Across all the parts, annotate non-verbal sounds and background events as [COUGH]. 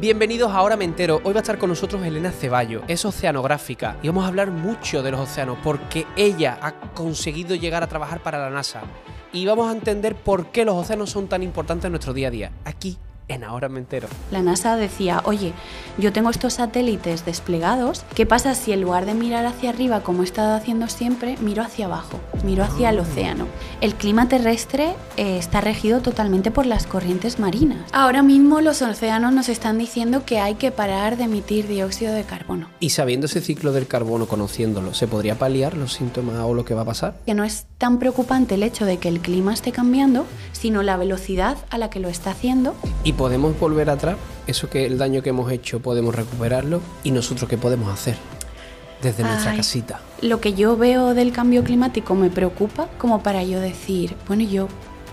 Bienvenidos a Ahora Me Entero. Hoy va a estar con nosotros Elena Ceballo, es oceanográfica y vamos a hablar mucho de los océanos porque ella ha conseguido llegar a trabajar para la NASA. Y vamos a entender por qué los océanos son tan importantes en nuestro día a día, aquí en Ahora Me Entero. La NASA decía, oye, yo tengo estos satélites desplegados, ¿qué pasa si en lugar de mirar hacia arriba como he estado haciendo siempre, miro hacia abajo, miro hacia el Ah. océano? El clima terrestre eh, está regido totalmente por las corrientes marinas. Ahora mismo los océanos nos están diciendo que hay que parar de emitir dióxido de carbono. Y sabiendo ese ciclo del carbono, conociéndolo, ¿se podría paliar los síntomas o lo que va a pasar? Que no es tan preocupante el hecho de que el clima esté cambiando, sino la velocidad a la que lo está haciendo ¿Y podemos volver atrás? Eso que el daño que hemos hecho podemos recuperarlo y nosotros qué podemos hacer desde nuestra Ay. casita. Lo que yo veo del cambio climático me preocupa como para yo decir, bueno, yo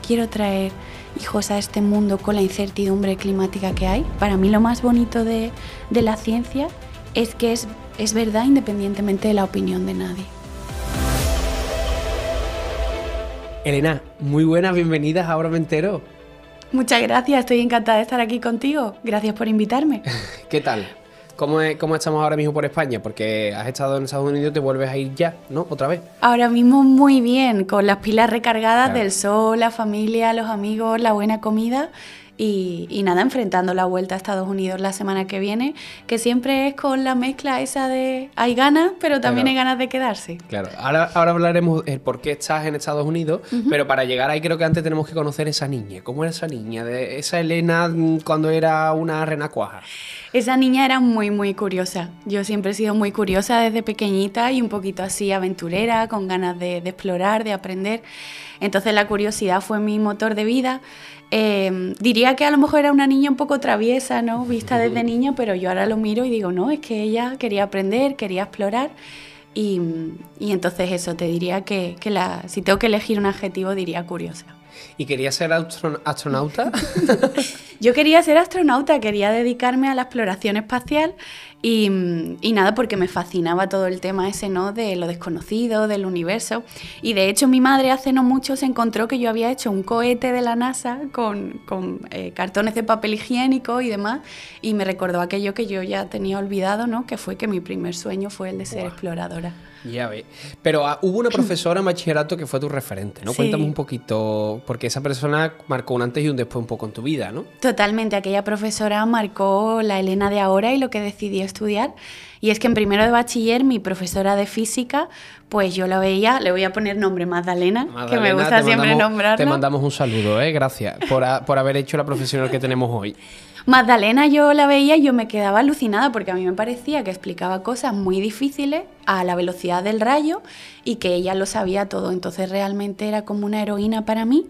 quiero traer hijos a este mundo con la incertidumbre climática que hay. Para mí lo más bonito de, de la ciencia es que es, es verdad independientemente de la opinión de nadie. Elena, muy buenas, bienvenidas a Ahora Me Entero. Muchas gracias, estoy encantada de estar aquí contigo. Gracias por invitarme. [LAUGHS] ¿Qué tal? ¿Cómo, es- ¿Cómo estamos ahora mismo por España? Porque has estado en Estados Unidos y te vuelves a ir ya, ¿no? Otra vez. Ahora mismo muy bien, con las pilas recargadas Claro. del sol, la familia, los amigos, la buena comida y, y nada, enfrentando la vuelta a Estados Unidos la semana que viene, que siempre es con la mezcla esa de hay ganas, pero también Claro. hay ganas de quedarse. Claro, ahora, ahora hablaremos el por qué estás en Estados Unidos, pero para llegar ahí creo que antes tenemos que conocer esa niña. ¿Cómo era esa niña? De esa Elena mm, cuando era una renacuaja. Esa niña era muy, muy curiosa. Yo siempre he sido muy curiosa desde pequeñita y un poquito así aventurera, con ganas de, de explorar, de aprender. Entonces la curiosidad fue mi motor de vida. Eh, diría que a lo mejor era una niña un poco traviesa, ¿no? Vista desde niña, pero yo ahora lo miro y digo, no, es que ella quería aprender, quería explorar. Y, y entonces eso, te diría que, que la, si tengo que elegir un adjetivo, diría curiosa. ¿Y quería ser astron- astronauta? [LAUGHS] Yo quería ser astronauta, quería dedicarme a la exploración espacial y, y nada, porque me fascinaba todo el tema ese, ¿no? De lo desconocido, del universo. Y de hecho mi madre hace no mucho se encontró que yo había hecho un cohete de la NASA con, con, eh, cartones de papel higiénico y demás y me recordó aquello que yo ya tenía olvidado, ¿no? Que fue que mi primer sueño fue el de ser exploradora. ya ves. Pero ah, hubo una profesora en bachillerato que fue tu referente, ¿no? Sí. Cuéntame un poquito, porque esa persona marcó un antes y un después un poco en tu vida, ¿no? Totalmente, aquella profesora marcó la Elena de ahora y lo que decidí estudiar. Y es que en primero de bachiller mi profesora de física, pues yo la veía, le voy a poner nombre Magdalena, que me Magdalena, gusta siempre mandamos- nombrarla. Te mandamos un saludo, ¿eh? Gracias por, a- por haber hecho la profesional que tenemos hoy. Magdalena yo la veía y yo me quedaba alucinada porque a mí me parecía que explicaba cosas muy difíciles a la velocidad del rayo y que ella lo sabía todo. Entonces realmente era como una heroína para mí.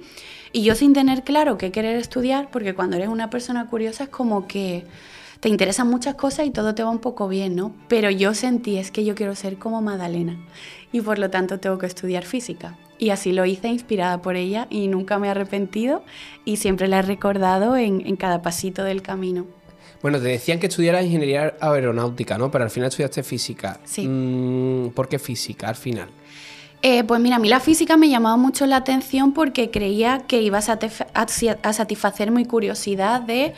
Y yo sin tener claro qué querer estudiar, porque cuando eres una persona curiosa es como que te interesan muchas cosas y todo te va un poco bien, ¿no? Pero yo sentí es que yo quiero ser como Magdalena y por lo tanto tengo que estudiar física. Y así lo hice inspirada por ella y nunca me he arrepentido y siempre la he recordado en, en cada pasito del camino. Bueno, te decían que estudiaras ingeniería aeronáutica, ¿no? Pero al final estudiaste física. Sí. Mm, ¿Por qué física al final? Eh, pues mira, a mí la física me llamaba mucho la atención porque creía que iba a satisfacer mi curiosidad de,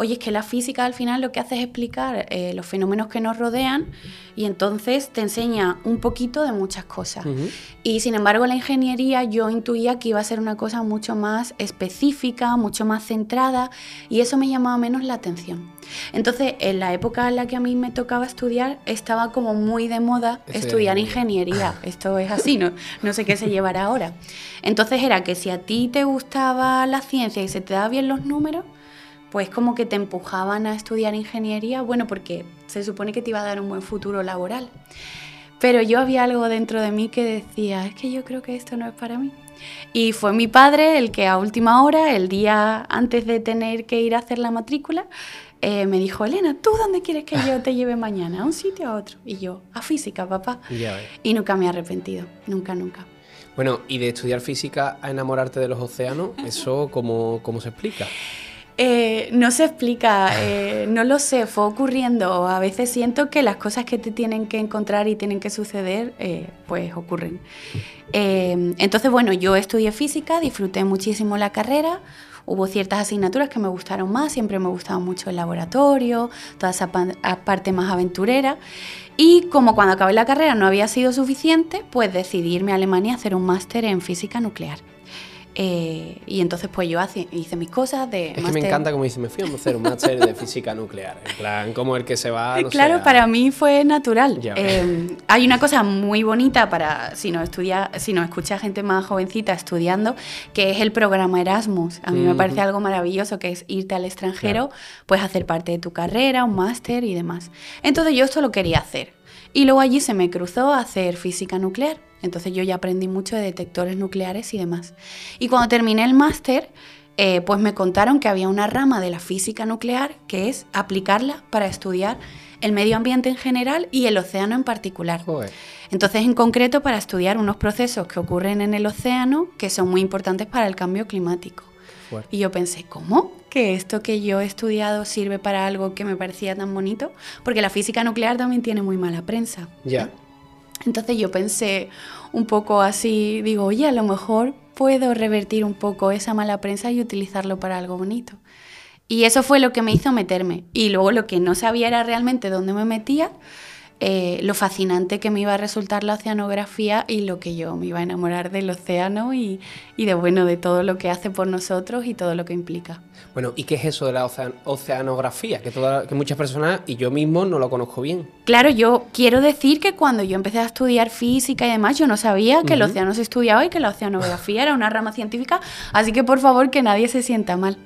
oye, es que la física al final lo que hace es explicar eh, los fenómenos que nos rodean y entonces te enseña un poquito de muchas cosas. Y sin embargo, la ingeniería yo intuía que iba a ser una cosa mucho más específica, mucho más centrada, y eso me llamaba menos la atención. Entonces, en la época en la que a mí me tocaba estudiar, estaba como muy de moda estudiar es ingeniería. [LAUGHS] Esto es así, no, no sé qué se llevará ahora. Entonces era que si a ti te gustaba la ciencia y se te daban bien los números, pues como que te empujaban a estudiar ingeniería, bueno, porque se supone que te iba a dar un buen futuro laboral. Pero yo había algo dentro de mí que decía, es que yo creo que esto no es para mí. Y fue mi padre el que a última hora, el día antes de tener que ir a hacer la matrícula, eh, me dijo, Elena, ¿tú dónde quieres que yo te lleve mañana? ¿A un sitio o a otro? Y yo, a física, papá. Ya. Y nunca me he arrepentido, nunca, nunca. Bueno, y de estudiar física a enamorarte de los océanos, [LAUGHS] ¿eso cómo, cómo se explica? Eh, no se explica, eh, no lo sé, fue ocurriendo. A veces siento que las cosas que te tienen que encontrar y tienen que suceder, eh, pues ocurren. Entonces, bueno, yo estudié física, disfruté muchísimo la carrera, Hubo ciertas asignaturas que me gustaron más, siempre me gustaba mucho el laboratorio, toda esa parte más aventurera. Y como cuando acabé la carrera no había sido suficiente, pues decidí irme a Alemania a hacer un máster en física nuclear. Eh, y entonces pues yo hice mis cosas de... Es que me encanta como dice, me fui a hacer un máster de física nuclear, en plan, como el que se va... claro, para mí fue natural. Eh, hay una cosa muy bonita para, si nos, estudia, si nos escucha gente más jovencita estudiando, que es el programa Erasmus. A mí me parece algo maravilloso, que es irte al extranjero, pues hacer parte de tu carrera, un máster y demás. Entonces yo esto lo quería hacer. Y luego allí se me cruzó a hacer física nuclear. Entonces yo ya aprendí mucho de detectores nucleares y demás. Y cuando terminé el máster, eh, pues me contaron que había una rama de la física nuclear que es aplicarla para estudiar el medio ambiente en general y el océano en particular. Entonces, en concreto, para estudiar unos procesos que ocurren en el océano que son muy importantes para el cambio climático. Y yo pensé, ¿cómo? ¿Que esto que yo he estudiado sirve para algo que me parecía tan bonito? Porque la física nuclear también tiene muy mala prensa. Ya. Entonces yo pensé un poco así, digo, oye, a lo mejor puedo revertir un poco esa mala prensa y utilizarlo para algo bonito. Y eso fue lo que me hizo meterme. Y luego lo que no sabía era realmente dónde me metía, eh, lo fascinante que me iba a resultar la oceanografía y lo que yo me iba a enamorar del océano y, y de bueno de todo lo que hace por nosotros y todo lo que implica. Bueno, ¿y qué es eso de la oceanografía? Que, que muchas personas y yo mismo no lo conozco bien. Claro, yo quiero decir que cuando yo empecé a estudiar física y demás, yo no sabía que el océano se estudiaba y que la oceanografía era una rama científica, así que por favor que nadie se sienta mal.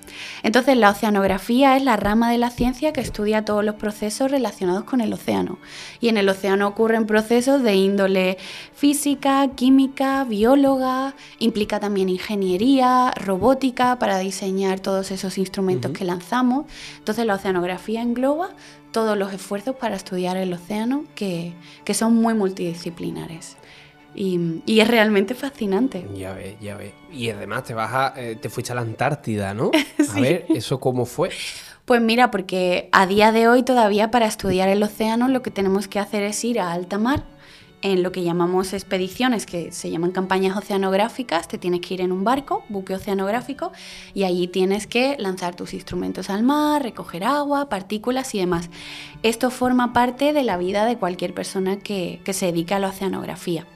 Entonces, la oceanografía es la rama de la ciencia que estudia todos los procesos relacionados con el océano. Y en el océano ocurren procesos de índole física, química, bióloga, implica también ingeniería, robótica para diseñar todos esos instrumentos que lanzamos. Entonces la oceanografía engloba todos los esfuerzos para estudiar el océano que, son muy multidisciplinares. Y, es realmente fascinante. Ya ves, ya ves. Y además te vas a, eh, te fuiste a la Antártida, ¿no? [LAUGHS] A ver, ¿eso cómo fue? Pues mira, porque a día de hoy todavía para estudiar el océano lo que tenemos que hacer es ir a alta mar en lo que llamamos expediciones, que se llaman campañas oceanográficas, te tienes que ir en un barco, buque oceanográfico, y allí tienes que lanzar tus instrumentos al mar, recoger agua, partículas y demás. Esto forma parte de la vida de cualquier persona que, que se dedica a la oceanografía.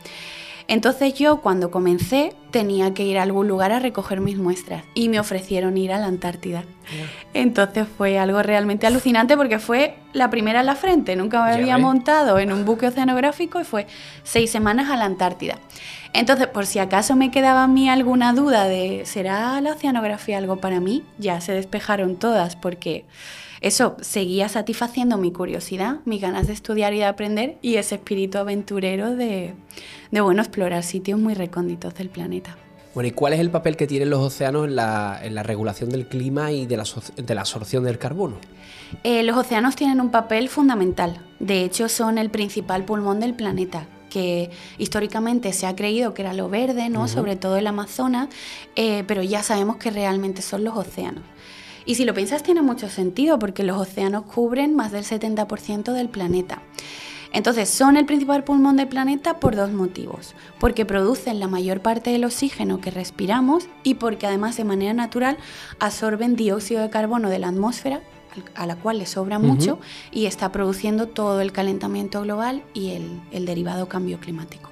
Entonces yo cuando comencé tenía que ir a algún lugar a recoger mis muestras y me ofrecieron ir a la Antártida. Entonces fue algo realmente alucinante porque fue la primera en la frente. Nunca me había montado en un buque oceanográfico y fue seis semanas a la Antártida. Entonces, por si acaso me quedaba a mí alguna duda de ¿será la oceanografía algo para mí? Ya se despejaron todas porque eso seguía satisfaciendo mi curiosidad, mis ganas de estudiar y de aprender y ese espíritu aventurero de, de bueno, explorar sitios muy recónditos del planeta. Bueno, ¿y cuál es el papel que tienen los océanos en la, en la regulación del clima y de la, de la absorción del carbono? Eh, los océanos tienen un papel fundamental. De hecho, son el principal pulmón del planeta que históricamente se ha creído que era lo verde, ¿no? sobre todo el Amazonas, eh, pero ya sabemos que realmente son los océanos. Y si lo piensas tiene mucho sentido porque los océanos cubren más del 70% del planeta. Entonces son el principal pulmón del planeta por dos motivos. Porque producen la mayor parte del oxígeno que respiramos y porque además de manera natural absorben dióxido de carbono de la atmósfera a la cual le sobra mucho y está produciendo todo el calentamiento global y el, el derivado cambio climático.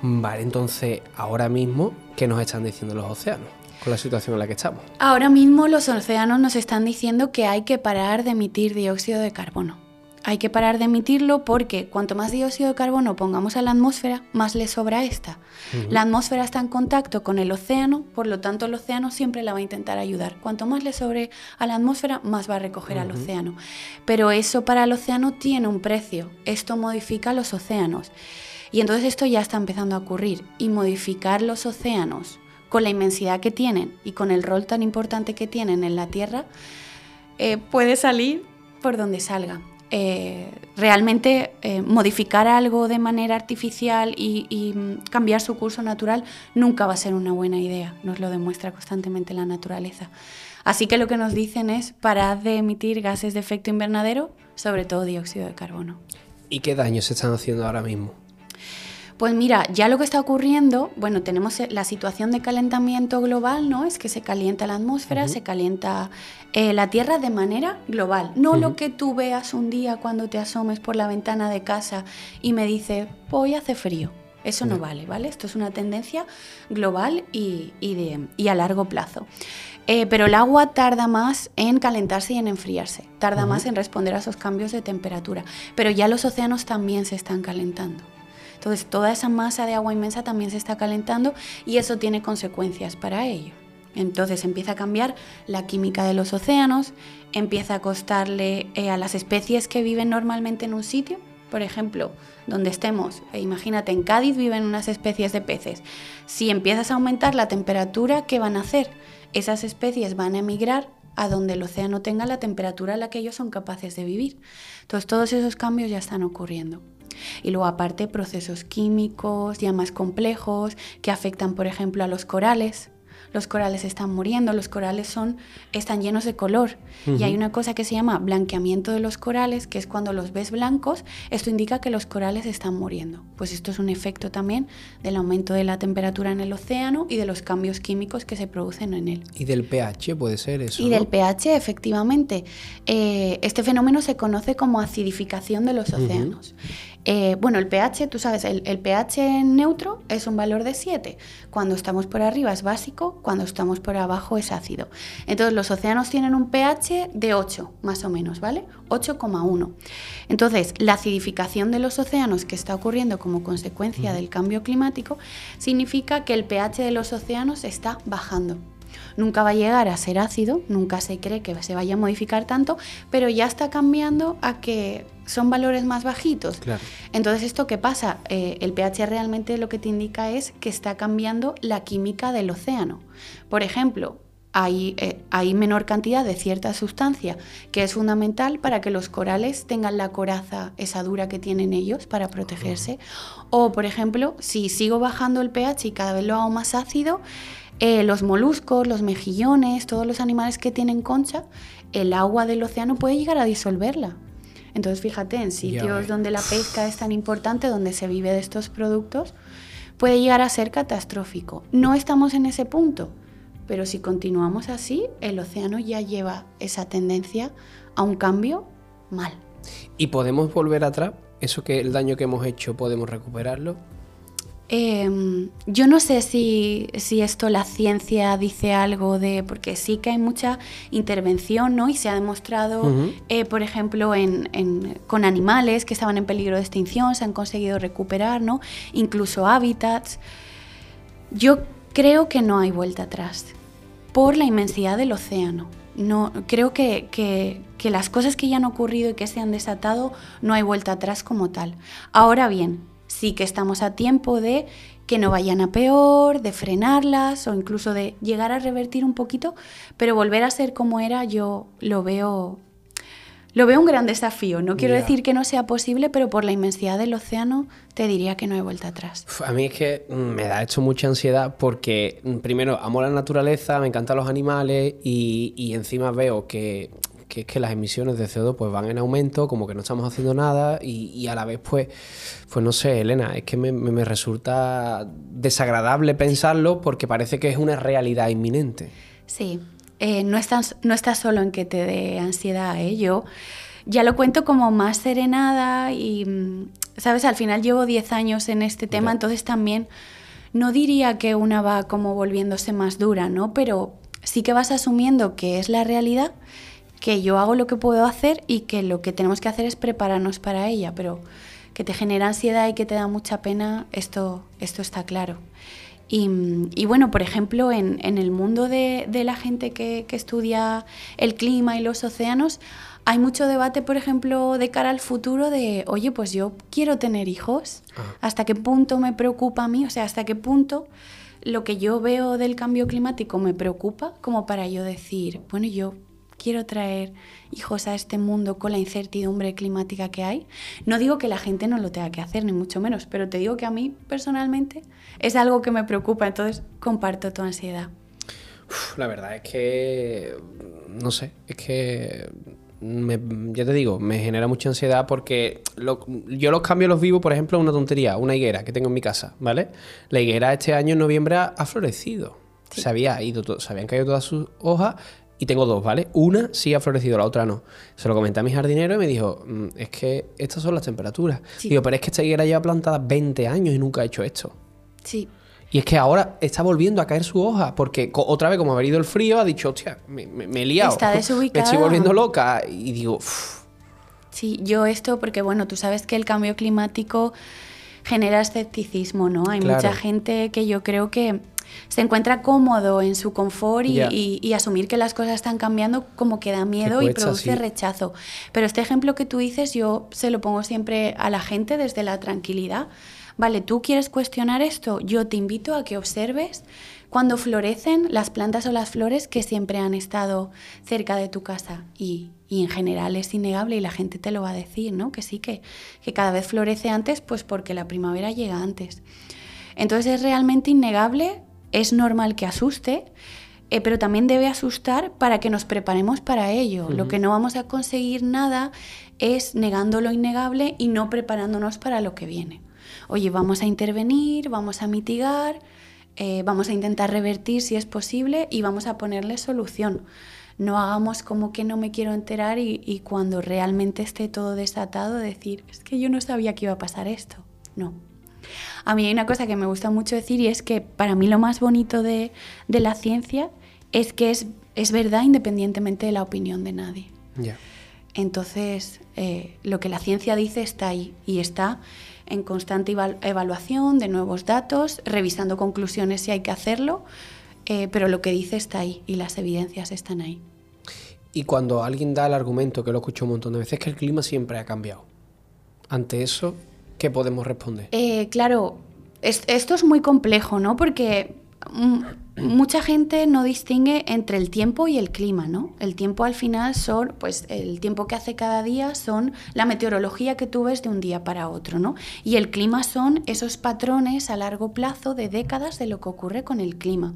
Vale, entonces ahora mismo, ¿qué nos están diciendo los océanos? La situación en la que estamos. Ahora mismo los océanos nos están diciendo que hay que parar de emitir dióxido de carbono. Hay que parar de emitirlo porque cuanto más dióxido de carbono pongamos a la atmósfera, más le sobra esta. La atmósfera está en contacto con el océano, por lo tanto el océano siempre la va a intentar ayudar. Cuanto más le sobre a la atmósfera, más va a recoger al océano. Pero eso para el océano tiene un precio. Esto modifica los océanos. Y entonces esto ya está empezando a ocurrir. Y modificar los océanos con la inmensidad que tienen y con el rol tan importante que tienen en la Tierra, eh, puede salir por donde salga. Eh, realmente eh, modificar algo de manera artificial y, mm, cambiar su curso natural nunca va a ser una buena idea, nos lo demuestra constantemente la naturaleza. Así que lo que nos dicen es parar de emitir gases de efecto invernadero, sobre todo dióxido de carbono. ¿Y qué daños se están haciendo ahora mismo? Pues mira, ya lo que está ocurriendo, bueno, tenemos la situación de calentamiento global, ¿no? Es que se calienta la atmósfera, se calienta eh, la Tierra de manera global. No lo que tú veas un día cuando te asomes por la ventana de casa y me dices, hoy hace frío. Eso no vale, ¿vale? Esto es una tendencia global y, de, y a largo plazo. Eh, pero el agua tarda más en calentarse y en enfriarse, tarda más en responder a esos cambios de temperatura. Pero ya los océanos también se están calentando. Entonces toda esa masa de agua inmensa también se está calentando y eso tiene consecuencias para ello. Entonces empieza a cambiar la química de los océanos, empieza a costarle eh, a las especies que viven normalmente en un sitio, por ejemplo, donde estemos, e imagínate, en Cádiz viven unas especies de peces. Si empiezas a aumentar la temperatura, ¿qué van a hacer? Esas especies van a emigrar a donde el océano tenga la temperatura a la que ellos son capaces de vivir. Entonces todos esos cambios ya están ocurriendo. Y luego aparte procesos químicos ya más complejos que afectan, por ejemplo, a los corales los corales están muriendo, los corales son, están llenos de color. Y hay una cosa que se llama blanqueamiento de los corales, que es cuando los ves blancos, esto indica que los corales están muriendo. Pues esto es un efecto también del aumento de la temperatura en el océano y de los cambios químicos que se producen en él. Y del pH puede ser eso. Y del pH, efectivamente. Eh, este fenómeno se conoce como acidificación de los océanos. Eh, bueno, el pH, tú sabes, el, pH neutro es un valor de 7. Cuando estamos por arriba es básico, cuando estamos por abajo es ácido. Entonces los océanos tienen un pH de 8, más o menos, ¿vale? 8,1. Entonces, la acidificación de los océanos que está ocurriendo como consecuencia del cambio climático significa que el pH de los océanos está bajando. Nunca va a llegar a ser ácido, nunca se cree que se vaya a modificar tanto, pero ya está cambiando a que son valores más bajitos. Entonces, ¿esto qué pasa? Eh, el pH realmente lo que te indica es que está cambiando la química del océano. Por ejemplo, hay, eh, hay, menor cantidad de cierta sustancia que es fundamental para que los corales tengan la coraza, esa dura que tienen ellos para protegerse. O, por ejemplo, si sigo bajando el pH y cada vez lo hago más ácido, eh, los moluscos, los mejillones, todos los animales que tienen concha, el agua del océano puede llegar a disolverla. Entonces, fíjate, en sitios donde la pesca es tan importante, donde se vive de estos productos, puede llegar a ser catastrófico. No estamos en ese punto, pero si continuamos así, el océano ya lleva esa tendencia a un cambio mal. ¿Y podemos volver atrás? ¿Eso que el daño que hemos hecho podemos recuperarlo? Em, yo no sé si, esto la ciencia dice algo de, porque sí que hay mucha intervención, ¿no? Y se ha demostrado, eh, por ejemplo, con animales que estaban en peligro de extinción, se han conseguido recuperar, ¿no? Incluso hábitats. Yo creo que no hay vuelta atrás, por la inmensidad del océano. No, creo que, que las cosas que ya han ocurrido y que se han desatado, no hay vuelta atrás como tal. Ahora bien, sí que estamos a tiempo de que no vayan a peor, de frenarlas o incluso de llegar a revertir un poquito, pero volver a ser como era yo lo veo lo veo un gran desafío. No quiero decir que no sea posible, pero por la inmensidad del océano te diría que no hay vuelta atrás. A mí es que mm, me da hecho mucha ansiedad porque mm, primero amo la naturaleza, me encantan los animales y, y encima veo que que es que las emisiones de CO2 pues van en aumento, como que no estamos haciendo nada y, a la vez pues, pues no sé, Elena, es que me, resulta desagradable pensarlo porque parece que es una realidad inminente. Sí, eh, no, estás, no estás solo en que te dé ansiedad, ¿eh? yo ya lo cuento como más serenada y, mm, sabes, al final llevo 10 años en este tema, entonces también no diría que una va como volviéndose más dura, ¿no? Pero sí que vas asumiendo que es la realidad que yo hago lo que puedo hacer y que lo que tenemos que hacer es prepararnos para ella, pero que te genera ansiedad y que te da mucha pena, esto, esto está claro. Y, bueno, por ejemplo, en, el mundo de, la gente que, estudia el clima y los océanos, hay mucho debate, por ejemplo, de cara al futuro de, oye, pues yo quiero tener hijos, ah. ¿hasta qué punto me preocupa a mí? O sea, ¿hasta qué punto lo que yo veo del cambio climático me preocupa como para yo decir, bueno, yo quiero traer hijos a este mundo con la incertidumbre climática que hay. No digo que la gente no lo tenga que hacer, ni mucho menos, pero te digo que a mí personalmente es algo que me preocupa, entonces comparto tu ansiedad. la verdad es que, no sé, es que ya te digo, me genera mucha ansiedad porque yo los cambios los vivo, por ejemplo, una tontería, una higuera que tengo en mi casa, ¿vale? La higuera este año en noviembre ha, florecido. Se, había ido se habían caído todas sus hojas y tengo dos, ¿vale? Una sí ha florecido, la otra no. Se lo comenté a mi jardinero y me dijo, mm, es que estas son las temperaturas. Digo, pero es que esta higuera lleva plantada 20 años y nunca ha hecho esto. Sí. Y es que ahora está volviendo a caer su hoja, porque otra vez, como ha venido el frío, ha dicho, hostia, me, he liado. Está desubicada. [LAUGHS] Me estoy volviendo loca. Y digo, Sí, yo esto, porque bueno, tú sabes que el cambio climático genera escepticismo, ¿no? Hay mucha gente que yo creo que se encuentra cómodo en su confort y, asumir que las cosas están cambiando como que da miedo y produce rechazo. Pero este ejemplo que tú dices yo se lo pongo siempre a la gente desde la tranquilidad vale, tú quieres cuestionar esto, yo te invito a que observes cuando florecen las plantas o las flores que siempre han estado cerca de tu casa y, en general es innegable y la gente te lo va a decir, ¿no? Que sí, que, que cada vez florece antes, pues porque la primavera llega antes. Entonces es realmente innegable, es normal que asuste, eh, pero también debe asustar para que nos preparemos para ello. Lo que no vamos a conseguir nada es negando lo innegable y no preparándonos para lo que viene oye, vamos a intervenir, vamos a mitigar, eh, vamos a intentar revertir si es posible y vamos a ponerle solución. No hagamos como que no me quiero enterar y, cuando realmente esté todo desatado decir, es que yo no sabía que iba a pasar esto. No. A mí hay una cosa que me gusta mucho decir y es que para mí lo más bonito de, la ciencia es que es, es, verdad independientemente de la opinión de nadie. Entonces, eh, lo que la ciencia dice está ahí y está en constante evaluación de nuevos datos, revisando conclusiones si hay que hacerlo, eh, pero lo que dice está ahí y las evidencias están ahí. Y cuando alguien da el argumento, que lo escucho un montón de veces, que el clima siempre ha cambiado. Ante eso, ¿qué podemos responder? Eh, claro, esto es muy complejo, ¿no? Porque mucha gente no distingue entre el tiempo y el clima, ¿no? El tiempo al final son, pues el tiempo que hace cada día son la meteorología que tú ves de un día para otro, ¿no? Y el clima son esos patrones a largo plazo de décadas de lo que ocurre con el clima.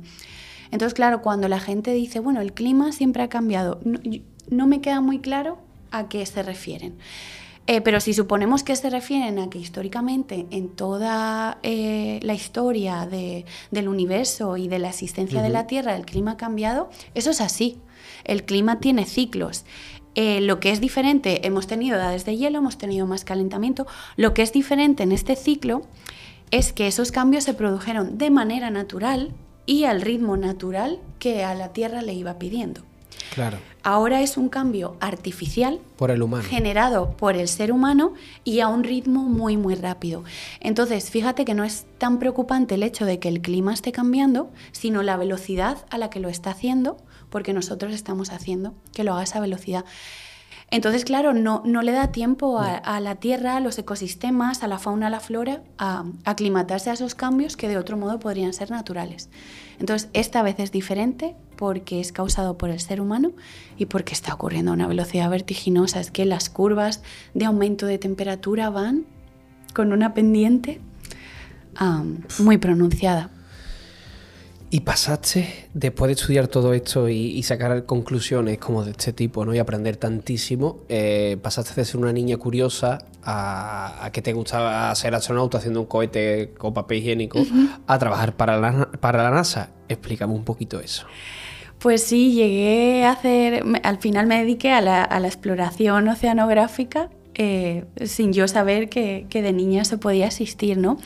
Entonces, claro, cuando la gente dice, bueno, el clima siempre ha cambiado, no me queda muy claro a qué se refieren. Eh, pero si suponemos que se refieren a que históricamente en toda eh, la historia del universo y de la existencia de la Tierra el clima ha cambiado, eso es así. El clima tiene ciclos. Eh, lo que es diferente, hemos tenido edades de hielo, hemos tenido más calentamiento. Lo que es diferente en este ciclo es que esos cambios se produjeron de manera natural y al ritmo natural que a la Tierra le iba pidiendo. Claro. Ahora es un cambio artificial. Por el humano. Generado por el ser humano y a un ritmo muy, muy rápido. Entonces, fíjate que no es tan preocupante el hecho de que el clima esté cambiando, sino la velocidad a la que lo está haciendo, porque nosotros estamos haciendo que lo haga a esa velocidad. Entonces, claro, no, no le da tiempo a, la Tierra, a los ecosistemas, a la fauna, a la flora, a aclimatarse a esos cambios que de otro modo podrían ser naturales. Entonces, esta vez es diferente porque es causado por el ser humano y porque está ocurriendo a una velocidad vertiginosa. Es que las curvas de aumento de temperatura van con una pendiente muy pronunciada. Y pasaste, después de estudiar todo esto y, sacar conclusiones como de este tipo, ¿no? Y aprender tantísimo, eh, pasaste de ser una niña curiosa a, que te gustaba ser astronauta haciendo un cohete con papel higiénico a trabajar para la, para la NASA. Explícame un poquito eso. Pues sí, llegué a hacer, al final me dediqué a la, exploración oceanográfica eh, sin yo saber que, de niña se podía asistir, ¿no?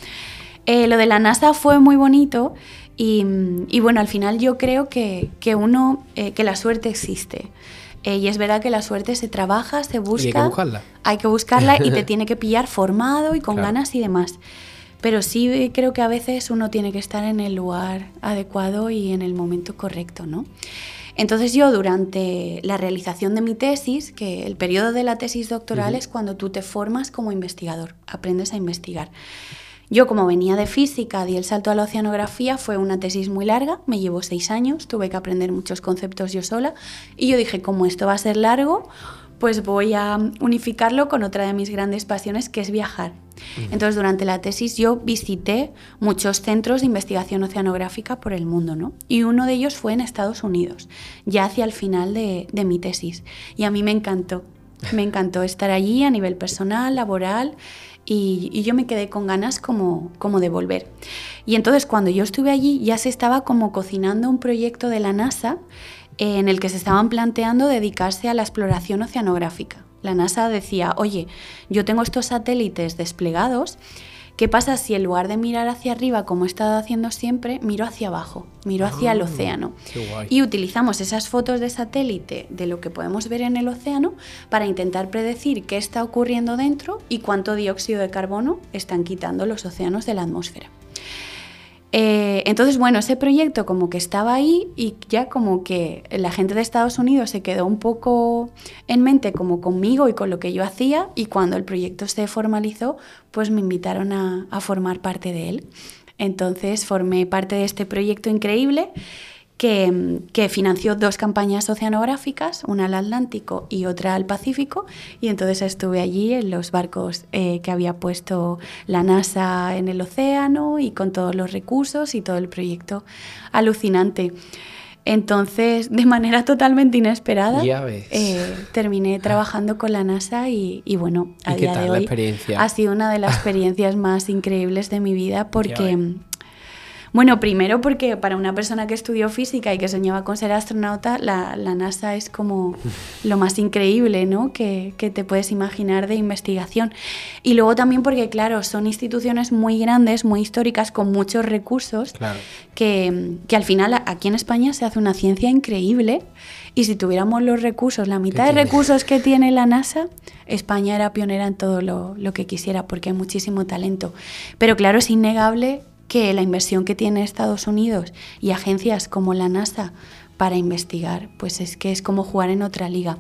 Eh, lo de la NASA fue muy bonito y, bueno, al final yo creo que, uno, eh, que la suerte existe. Eh, y es verdad que la suerte se trabaja, se busca. hay que buscarla. Hay que buscarla y te [LAUGHS] tiene que pillar formado y con ganas y demás. Pero sí creo que a veces uno tiene que estar en el lugar adecuado y en el momento correcto, ¿no? Entonces yo durante la realización de mi tesis, que el periodo de la tesis doctoral es cuando tú te formas como investigador, aprendes a investigar. Yo como venía de física, di el salto a la oceanografía, fue una tesis muy larga, me llevó seis años, tuve que aprender muchos conceptos yo sola y yo dije, como esto va a ser largo, pues voy a unificarlo con otra de mis grandes pasiones, que es viajar. Entonces, durante la tesis yo visité muchos centros de investigación oceanográfica por el mundo, ¿no? Y uno de ellos fue en Estados Unidos, ya hacia el final de, mi tesis. Y a mí me encantó, me encantó estar allí a nivel personal, laboral, y, yo me quedé con ganas como, como de volver. Y entonces cuando yo estuve allí ya se estaba como cocinando un proyecto de la NASA en el que se estaban planteando dedicarse a la exploración oceanográfica. La NASA decía, oye, yo tengo estos satélites desplegados, ¿qué pasa si en lugar de mirar hacia arriba como he estado haciendo siempre, miro hacia abajo, miro hacia el ah, océano? Y utilizamos esas fotos de satélite de lo que podemos ver en el océano para intentar predecir qué está ocurriendo dentro y cuánto dióxido de carbono están quitando los océanos de la atmósfera. Eh, entonces, bueno, ese proyecto como que estaba ahí y ya como que la gente de Estados Unidos se quedó un poco en mente como conmigo y con lo que yo hacía y cuando el proyecto se formalizó, pues me invitaron a, a formar parte de él. Entonces formé parte de este proyecto increíble que, financió dos campañas oceanográficas, una al Atlántico y otra al Pacífico, y entonces estuve allí en los barcos eh, que había puesto la NASA en el océano y con todos los recursos y todo el proyecto alucinante. Entonces, de manera totalmente inesperada, eh, terminé trabajando con la NASA y, bueno, a día de hoy ha sido una de las [LAUGHS] experiencias más increíbles de mi vida porque bueno, primero porque para una persona que estudió física y que soñaba con ser astronauta, la, NASA es como [LAUGHS] lo más increíble ¿no? que, te puedes imaginar de investigación. Y luego también porque, claro, son instituciones muy grandes, muy históricas, con muchos recursos, que, que al final aquí en España se hace una ciencia increíble. Y si tuviéramos los recursos, la mitad de recursos que tiene la NASA, España era pionera en todo lo, lo, que quisiera, porque hay muchísimo talento. Pero claro, es innegable que la inversión que tiene Estados Unidos y agencias como la NASA para investigar, pues es que es como jugar en otra liga.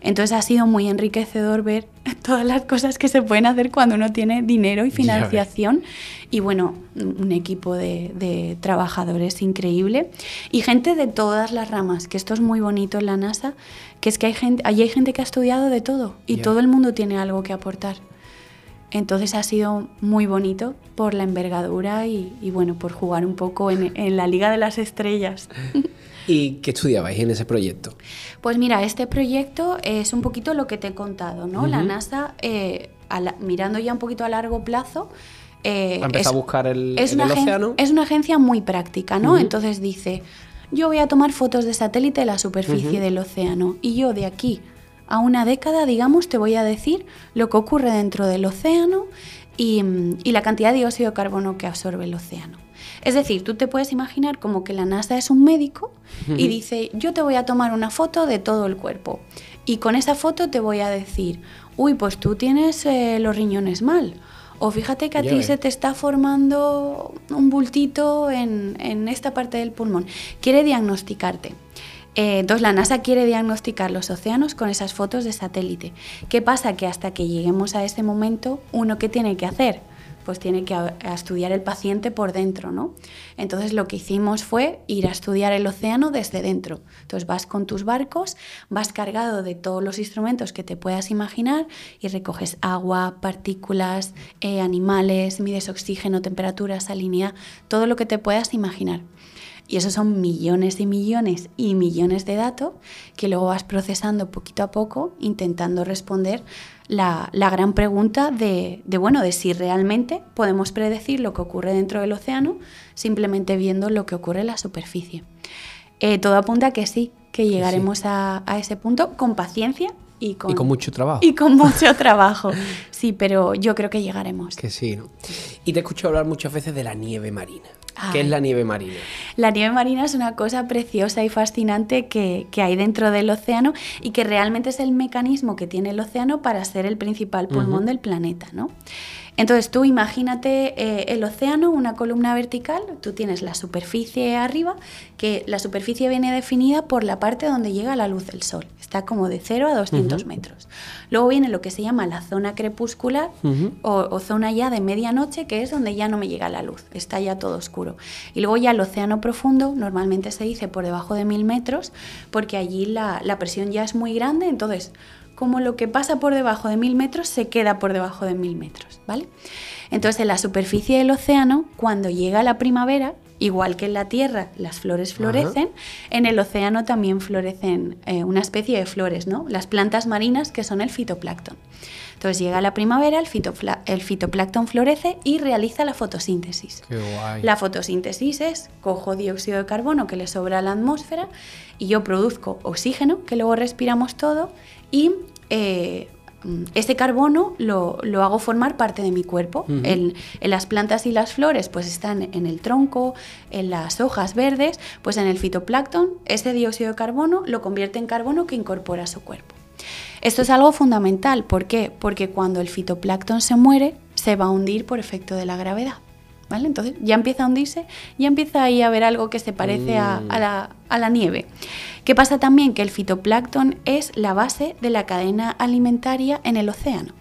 Entonces ha sido muy enriquecedor ver [LAUGHS] todas las cosas que se pueden hacer cuando uno tiene dinero y financiación. y bueno, un equipo de, trabajadores increíble. Y gente de todas las ramas, que esto es muy bonito en la NASA, que es que hay gente, allí hay gente que ha estudiado de todo y todo el mundo tiene algo que aportar. Entonces ha sido muy bonito por la envergadura y, bueno, por jugar un poco en, la Liga de las Estrellas. [LAUGHS] ¿Y qué estudiabais en ese proyecto? Pues mira, este proyecto es un poquito lo que te he contado, ¿no? La NASA, eh, mirando ya un poquito a largo plazo, eh, es, a buscar el, es océano. Es una agencia muy práctica, ¿no? Entonces dice, yo voy a tomar fotos de satélite de la superficie del océano y yo de aquí a una década, digamos, te voy a decir lo que ocurre dentro del océano y, la cantidad de dióxido de carbono que absorbe el océano. Es decir, tú te puedes imaginar como que la NASA es un médico y dice, yo te voy a tomar una foto de todo el cuerpo y con esa foto te voy a decir, uy, pues tú tienes eh, los riñones mal. O fíjate que a ti se te está formando un bultito en, en esta parte del pulmón. Quiere diagnosticarte. Eh, entonces la NASA quiere diagnosticar los océanos con esas fotos de satélite. ¿Qué pasa? Que hasta que lleguemos a ese momento, uno qué tiene que hacer? Pues tiene que estudiar el paciente por dentro, ¿no? Entonces lo que hicimos fue ir a estudiar el océano desde dentro. Entonces vas con tus barcos, vas cargado de todos los instrumentos que te puedas imaginar y recoges agua, partículas, eh, animales, mides oxígeno, temperatura, salinidad, todo lo que te puedas imaginar. Y esos son millones y millones y millones de datos que luego vas procesando poquito a poco, intentando responder la, gran pregunta de, bueno, de si realmente podemos predecir lo que ocurre dentro del océano simplemente viendo lo que ocurre en la superficie. Eh, todo apunta a que sí, que llegaremos A, ese punto con paciencia y con, y con, mucho trabajo. Y con mucho [LAUGHS] trabajo, sí, pero yo creo que llegaremos. Que sí, ¿no? Y te escucho hablar muchas veces de la nieve marina. ¿Qué es la nieve marina? La nieve marina es una cosa preciosa y fascinante que, que, hay dentro del océano y que realmente es el mecanismo que tiene el océano para ser el principal pulmón del planeta, ¿no? Entonces tú imagínate eh, el océano, una columna vertical, tú tienes la superficie arriba, que la superficie viene definida por la parte donde llega la luz del sol, está como de 0 a 200 metros. Luego viene lo que se llama la zona crepuscular o, zona ya de medianoche, que es donde ya no me llega la luz, está ya todo oscuro. Y luego ya el océano profundo, normalmente se dice por debajo de mil metros, porque allí la, la presión ya es muy grande, entonces como lo que pasa por debajo de mil metros se queda por debajo de mil metros, ¿vale? Entonces, en la superficie del océano, cuando llega la primavera, igual que en la Tierra las flores florecen, en el océano también florecen eh, una especie de flores, ¿no? Las plantas marinas que son el fitoplancton. Entonces llega la primavera, el, el fitoplancton florece y realiza la fotosíntesis. Qué guay. La fotosíntesis es cojo dióxido de carbono que le sobra a la atmósfera y yo produzco oxígeno que luego respiramos todo y eh, ese carbono lo, hago formar parte de mi cuerpo. en, las plantas y las flores pues están en el tronco, en las hojas verdes, pues en el fitoplancton ese dióxido de carbono lo convierte en carbono que incorpora a su cuerpo. Esto es algo fundamental, ¿por qué? Porque cuando el fitoplancton se muere, se va a hundir por efecto de la gravedad. ¿Vale? Entonces ya empieza a hundirse, ya empieza ahí a haber algo que se parece a, mm. la, a la nieve. ¿Qué pasa también? Que el fitoplancton es la base de la cadena alimentaria en el océano.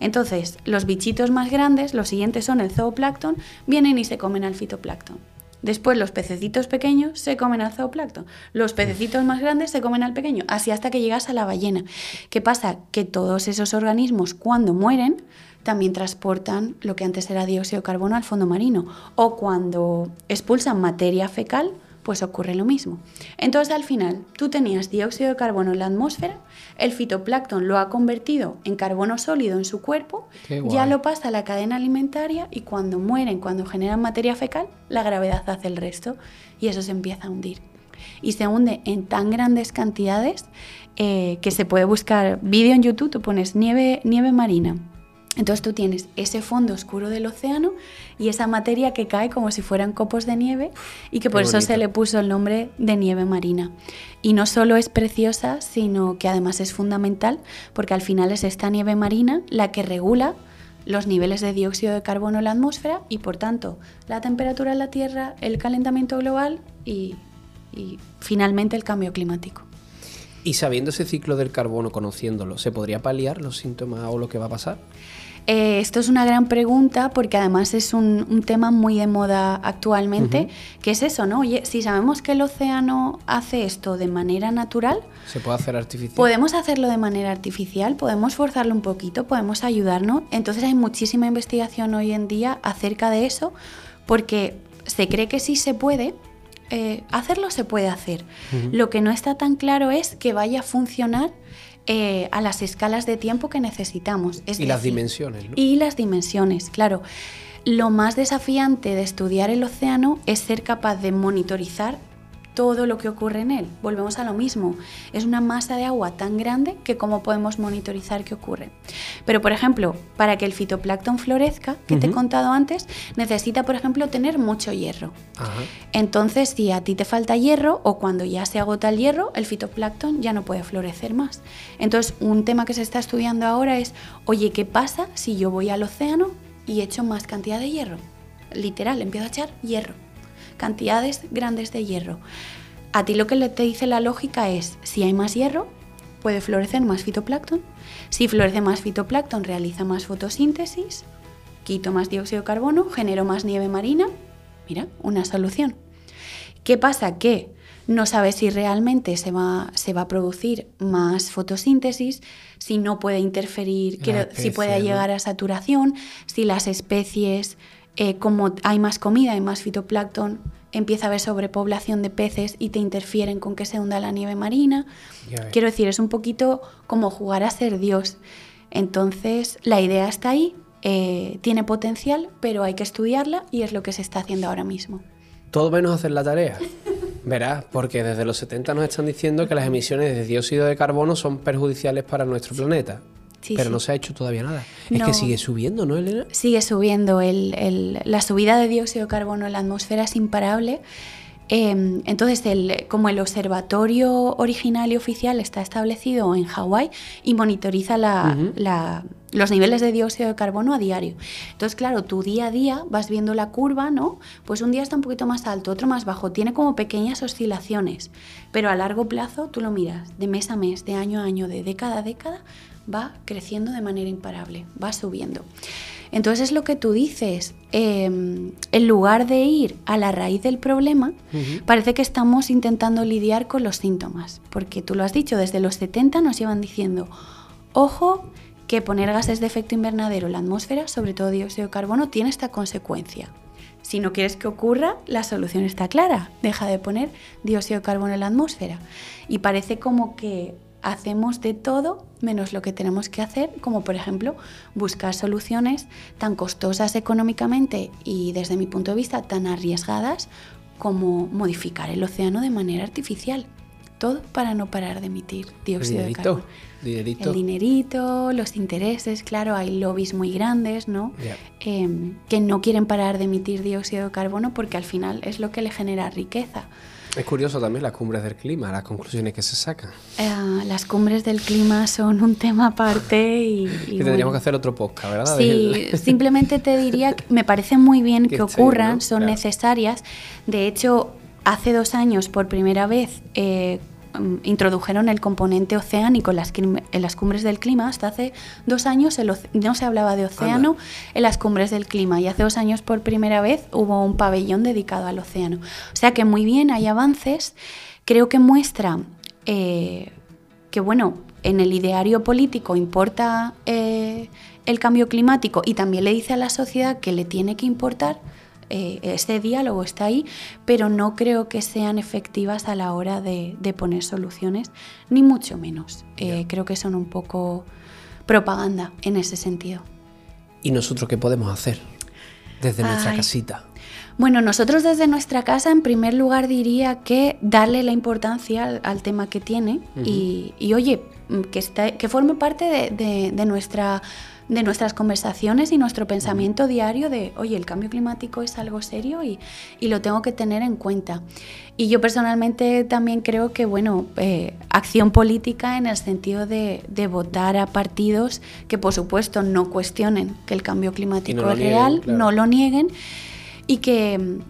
Entonces, los bichitos más grandes, los siguientes son el zooplancton, vienen y se comen al fitoplancton. Después los pececitos pequeños se comen al zooplancton. Los pececitos más grandes se comen al pequeño, así hasta que llegas a la ballena. ¿Qué pasa? Que todos esos organismos cuando mueren también transportan lo que antes era dióxido de carbono al fondo marino. O cuando expulsan materia fecal, pues ocurre lo mismo. Entonces al final tú tenías dióxido de carbono en la atmósfera, el fitoplancton lo ha convertido en carbono sólido en su cuerpo, ya lo pasa a la cadena alimentaria y cuando mueren, cuando generan materia fecal, la gravedad hace el resto y eso se empieza a hundir. Y se hunde en tan grandes cantidades eh, que se puede buscar vídeo en YouTube, tú pones nieve, nieve marina entonces tú tienes ese fondo oscuro del océano y esa materia que cae como si fueran copos de nieve y que por eso se le puso el nombre de nieve marina. Y no solo es preciosa, sino que además es fundamental porque al final es esta nieve marina la que regula los niveles de dióxido de carbono en la atmósfera y por tanto la temperatura en la Tierra, el calentamiento global y, y finalmente el cambio climático. Y sabiendo ese ciclo del carbono, conociéndolo, ¿se podría paliar los síntomas o lo que va a pasar? Eh, esto es una gran pregunta porque además es un, tema muy de moda actualmente, que es eso, ¿no? Oye, si sabemos que el océano hace esto de manera natural, ¿se puede hacer artificial? Podemos hacerlo de manera artificial, podemos forzarlo un poquito, podemos ayudarnos. Entonces hay muchísima investigación hoy en día acerca de eso porque se cree que sí se puede, eh, hacerlo se puede hacer. Lo que no está tan claro es que vaya a funcionar eh, a las escalas de tiempo que necesitamos. y las dimensiones. Y las dimensiones, claro. Lo más desafiante de estudiar el océano es ser capaz de monitorizar todo lo que ocurre en él. Volvemos a lo mismo. Es una masa de agua tan grande que cómo podemos monitorizar qué ocurre. Pero, por ejemplo, para que el fitoplancton florezca, que te he contado antes, necesita, por ejemplo, tener mucho hierro. Entonces, si a ti te falta hierro o cuando ya se agota el hierro, el fitoplancton ya no puede florecer más. Entonces, un tema que se está estudiando ahora es, oye, ¿qué pasa si yo voy al océano y echo más cantidad de hierro? Literal, empiezo a echar hierro cantidades grandes de hierro. A ti lo que te dice la lógica es, si hay más hierro, puede florecer más fitoplancton. Si florece más fitoplancton, realiza más fotosíntesis, quito más dióxido de carbono, genero más nieve marina. Mira, una solución. ¿Qué pasa? Que no sabes si realmente se va, se va a producir más fotosíntesis, si no puede interferir, si puede llegar a saturación, si las especies eh, como hay más comida, hay más fitoplancton, empieza a haber sobrepoblación de peces y te interfieren con que se hunda la nieve marina. Quiero decir, es un poquito como jugar a ser Dios. Entonces, la idea está ahí, eh, tiene potencial, pero hay que estudiarla y es lo que se está haciendo ahora mismo. Todo menos hacer la tarea. Verás, porque desde los 70 nos están diciendo que las emisiones de dióxido de carbono son perjudiciales para nuestro planeta pero no se ha hecho todavía nada. Es que sigue subiendo, ¿no, Elena? Sigue subiendo. la subida de dióxido de carbono en la atmósfera es imparable. Em, entonces, como el observatorio original y oficial está establecido en Hawái y monitoriza los niveles de dióxido de carbono a diario. Entonces, claro, tu día a día vas viendo la curva, ¿no? Pues un día está un poquito más alto, otro más bajo, tiene como pequeñas oscilaciones, pero a largo plazo tú lo miras, de mes a mes, de año a año, de década a década, va creciendo de manera imparable, va subiendo. Entonces es lo que tú dices, em, en lugar de ir a la raíz del problema, parece que estamos intentando lidiar con los síntomas, porque tú lo has dicho, desde los 70 nos llevan diciendo, ojo que poner gases de efecto invernadero en la atmósfera, sobre todo dióxido de carbono, tiene esta consecuencia. Si no quieres que ocurra, la solución está clara. Deja de poner dióxido de carbono en la atmósfera. Y parece como que hacemos de todo menos lo que tenemos que hacer, como por ejemplo buscar soluciones tan costosas económicamente y desde mi punto de vista tan arriesgadas como modificar el océano de manera artificial. Todo para no parar de emitir dióxido de carbono. Dinerito. El dinerito, los intereses, claro, hay lobbies muy grandes, ¿no? Em, que no quieren parar de emitir dióxido de carbono porque al final es lo que le genera riqueza. Es curioso también las cumbres del clima, las conclusiones que se sacan. Eh, las cumbres del clima son un tema aparte y... [LAUGHS] que tendríamos que hacer otro podcast, ¿verdad? Sí, [LAUGHS] simplemente te diría que me parece muy bien [LAUGHS] que, ocurran, son necesarias. De hecho, hace dos años, por primera vez, eh, introdujeron el componente oceánico en las, en las, cumbres del clima. Hasta hace dos años no se hablaba de océano en las cumbres del clima y hace dos años por primera vez hubo un pabellón dedicado al océano. O sea que muy bien, hay avances. Creo que muestra eh, que, bueno, en el ideario político importa eh, el cambio climático y también le dice a la sociedad que le tiene que importar eh, este diálogo está ahí, pero no creo que sean efectivas a la hora de, poner soluciones, ni mucho menos. Eh, creo que son un poco propaganda en ese sentido. ¿Y nosotros qué podemos hacer desde nuestra casita? Bueno, nosotros desde nuestra casa, en primer lugar, diría que darle la importancia al, tema que tiene y, oye, que, que forme parte de nuestra de nuestras conversaciones y nuestro pensamiento diario de, oye, el cambio climático es algo serio y, lo tengo que tener en cuenta. Y yo personalmente también creo que, bueno, eh, acción política en el sentido de, votar a partidos que, por supuesto, no cuestionen que el cambio climático es real, no lo nieguen y que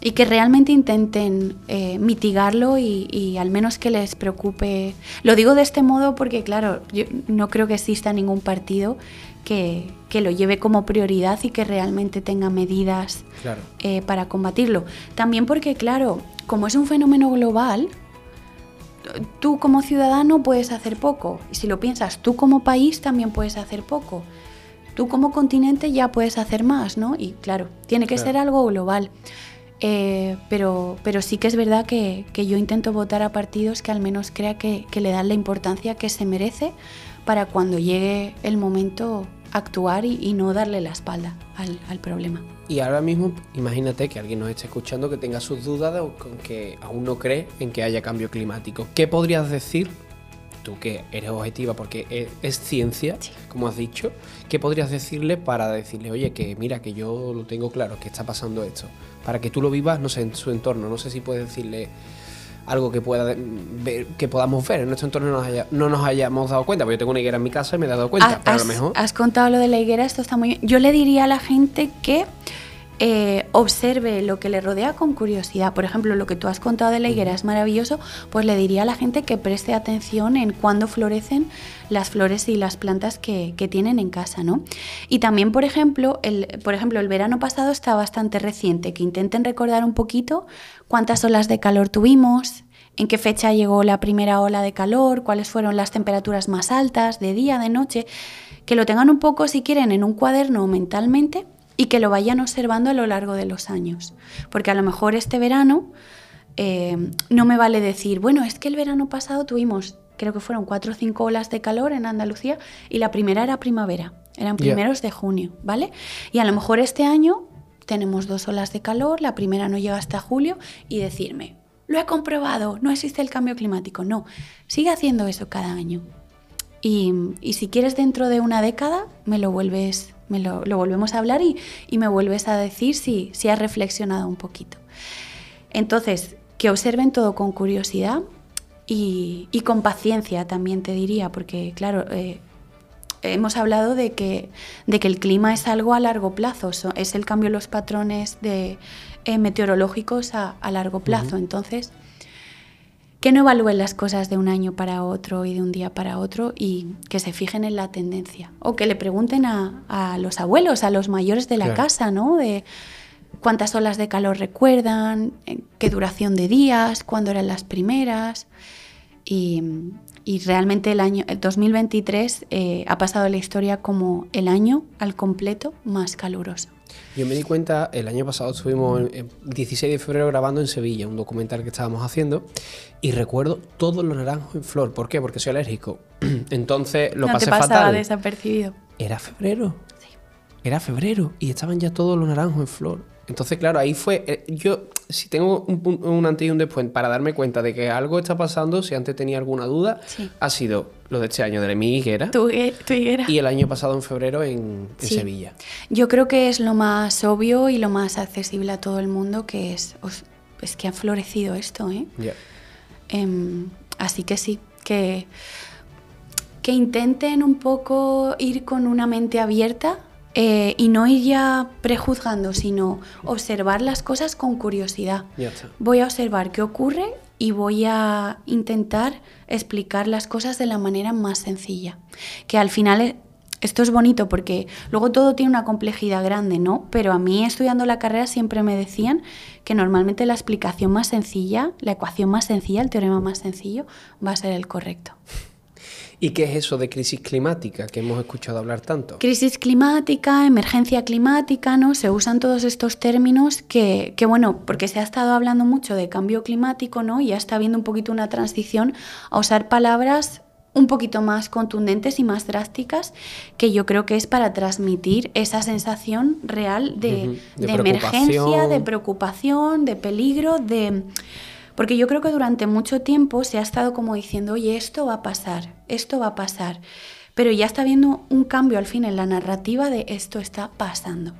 y que realmente intenten eh, mitigarlo y, al menos que les preocupe. Lo digo de este modo porque, claro, yo no creo que exista ningún partido que, lo lleve como prioridad y que realmente tenga medidas eh, para combatirlo. También porque, claro, como es un fenómeno global, tú como ciudadano puedes hacer poco. Y si lo piensas, tú como país también puedes hacer poco. Tú como continente ya puedes hacer más, ¿no? Y claro, tiene que ser algo global. Eh, pero, pero sí que es verdad que, yo intento votar a partidos que al menos crea que, que, le dan la importancia que se merece para cuando llegue el momento actuar y, no darle la espalda al, problema. Y ahora mismo, imagínate que alguien nos esté escuchando que tenga sus dudas o con que aún no cree en que haya cambio climático. ¿Qué podrías decir, tú que eres objetiva porque es, ciencia, como has dicho, qué podrías decirle para decirle, oye, que mira, que yo lo tengo claro, que está pasando esto? Para que tú lo vivas, no sé, en su entorno. No sé si puedes decirle algo que pueda ver, que podamos ver en nuestro entorno no nos, no nos hayamos dado cuenta. Porque yo tengo una higuera en mi casa y me he dado cuenta, pero a lo mejor. Has contado lo de la higuera, esto está muy bien. Yo le diría a la gente que eh, observe lo que le rodea con curiosidad. Por ejemplo, lo que tú has contado de la higuera es maravilloso, pues le diría a la gente que preste atención en cuándo florecen las flores y las plantas que, tienen en casa, ¿no? Y también, por ejemplo, el, por ejemplo, el verano pasado está bastante reciente, que intenten recordar un poquito cuántas olas de calor tuvimos, en qué fecha llegó la primera ola de calor, cuáles fueron las temperaturas más altas, de día, de noche, que lo tengan un poco, si quieren, en un cuaderno mentalmente y que lo vayan observando a lo largo de los años. Porque a lo mejor este verano eh, no me vale decir, bueno, es que el verano pasado tuvimos, creo que fueron cuatro o cinco olas de calor en Andalucía y la primera era primavera, eran primeros de junio, ¿vale? Y a lo mejor este año tenemos dos olas de calor, la primera no llega hasta julio y decirme, lo he comprobado, no existe el cambio climático. No, sigue haciendo eso cada año. Y, y si quieres dentro de una década, me lo vuelves me lo, volvemos a hablar y, me vuelves a decir si, si has reflexionado un poquito. Entonces, que observen todo con curiosidad y, con paciencia también te diría, porque claro, eh, hemos hablado de que, de que el clima es algo a largo plazo, es el cambio de los patrones de, eh, meteorológicos a, largo plazo. Entonces, que no evalúen las cosas de un año para otro y de un día para otro y que se fijen en la tendencia. O que le pregunten a, los abuelos, a los mayores de la casa, ¿no? De cuántas olas de calor recuerdan, qué duración de días, cuándo eran las primeras. Y, y realmente el año el 2023 eh, ha pasado la historia como el año al completo más caluroso. Yo me di cuenta, el año pasado estuvimos el 16 de febrero grabando en Sevilla, un documental que estábamos haciendo, y recuerdo todos los naranjos en flor. ¿Por qué? Porque soy alérgico. [CLEARS THROAT] Entonces lo no pasé te pasaba fatal. desapercibido. Era febrero. Sí. Era febrero y estaban ya todos los naranjos en flor. Entonces, claro, ahí fue. eh, Yo, si tengo un, un antes y un después para darme cuenta de que algo está pasando, si antes tenía alguna duda, Sí. ha sido lo de este año de mi higuera Tu, tu higuera. y el año pasado en febrero en. Sevilla. Yo creo que es lo más obvio y lo más accesible a todo el mundo, que es, os- que ha florecido esto, ¿eh? Ya. Em, así que sí, que, que intenten un poco ir con una mente abierta eh, y no ir ya prejuzgando, sino observar las cosas con curiosidad. Voy a observar qué ocurre y voy a intentar explicar las cosas de la manera más sencilla. Que al final eh, esto es bonito porque luego todo tiene una complejidad grande, ¿no? Pero a mí estudiando la carrera siempre me decían que normalmente la explicación más sencilla, la ecuación más sencilla, el teorema más sencillo, va a ser el correcto. ¿Y qué es eso de crisis climática que hemos escuchado hablar tanto? Crisis climática, emergencia climática, ¿no? Se usan todos estos términos que, que, bueno, porque se ha estado hablando mucho de cambio climático, ¿no? Y ya está habiendo un poquito una transición a usar palabras un poquito más contundentes y más drásticas, que yo creo que es para transmitir esa sensación real de, Ujú, de de emergencia, de preocupación, de peligro, de... Porque yo creo que durante mucho tiempo se ha estado como diciendo, oye, esto va a pasar, esto va a pasar. Pero ya está habiendo un cambio al fin en la narrativa de esto está pasando.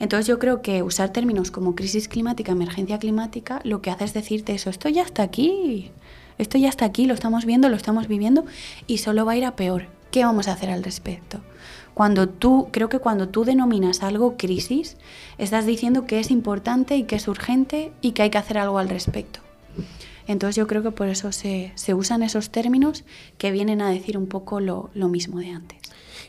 Entonces yo creo que usar términos como crisis climática, emergencia climática, lo que hace es decirte eso, esto ya está aquí, esto ya está aquí, lo estamos viendo, lo estamos viviendo y solo va a ir a peor. ¿Qué vamos a hacer al respecto? Cuando tú, creo que cuando tú denominas algo crisis, estás diciendo que es importante y que es urgente y que hay que hacer algo al respecto. Entonces yo creo que por eso se, se usan esos términos que vienen a decir un poco lo, lo mismo de antes.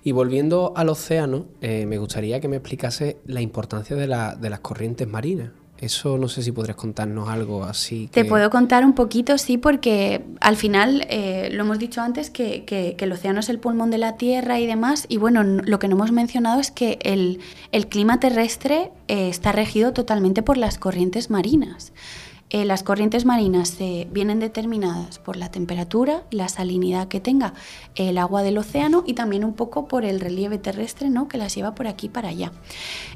Y volviendo al océano, eh, me gustaría que me explicase la importancia de, la- de las corrientes marinas. Eso no sé si podrías contarnos algo así. Te puedo contar un poquito, sí, porque al final eh, lo hemos dicho antes que, que- que el océano es el pulmón de la Tierra y demás. Y bueno, lo que no hemos mencionado es que el, el clima terrestre eh, está regido totalmente por las corrientes marinas. Eh, las corrientes marinas vienen determinadas por la temperatura, la salinidad que tenga el agua del océano y también un poco por el relieve terrestre ¿no? que las lleva por aquí para allá.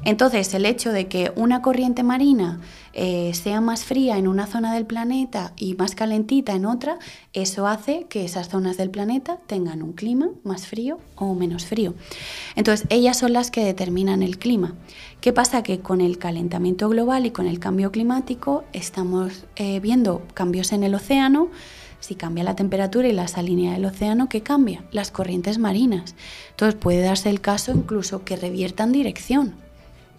Entonces, el hecho de que una corriente marina eh, sea más fría en una zona del planeta y más calentita en otra, eso hace que esas zonas del planeta tengan un clima más frío o menos frío. Entonces, ellas son las que determinan el clima. ¿Qué pasa? Que con el calentamiento global y con el cambio climático estamos eh, viendo cambios en el océano. Si cambia la temperatura y la salinidad del océano, ¿qué cambia? Las corrientes marinas. Entonces puede darse el caso incluso que reviertan dirección.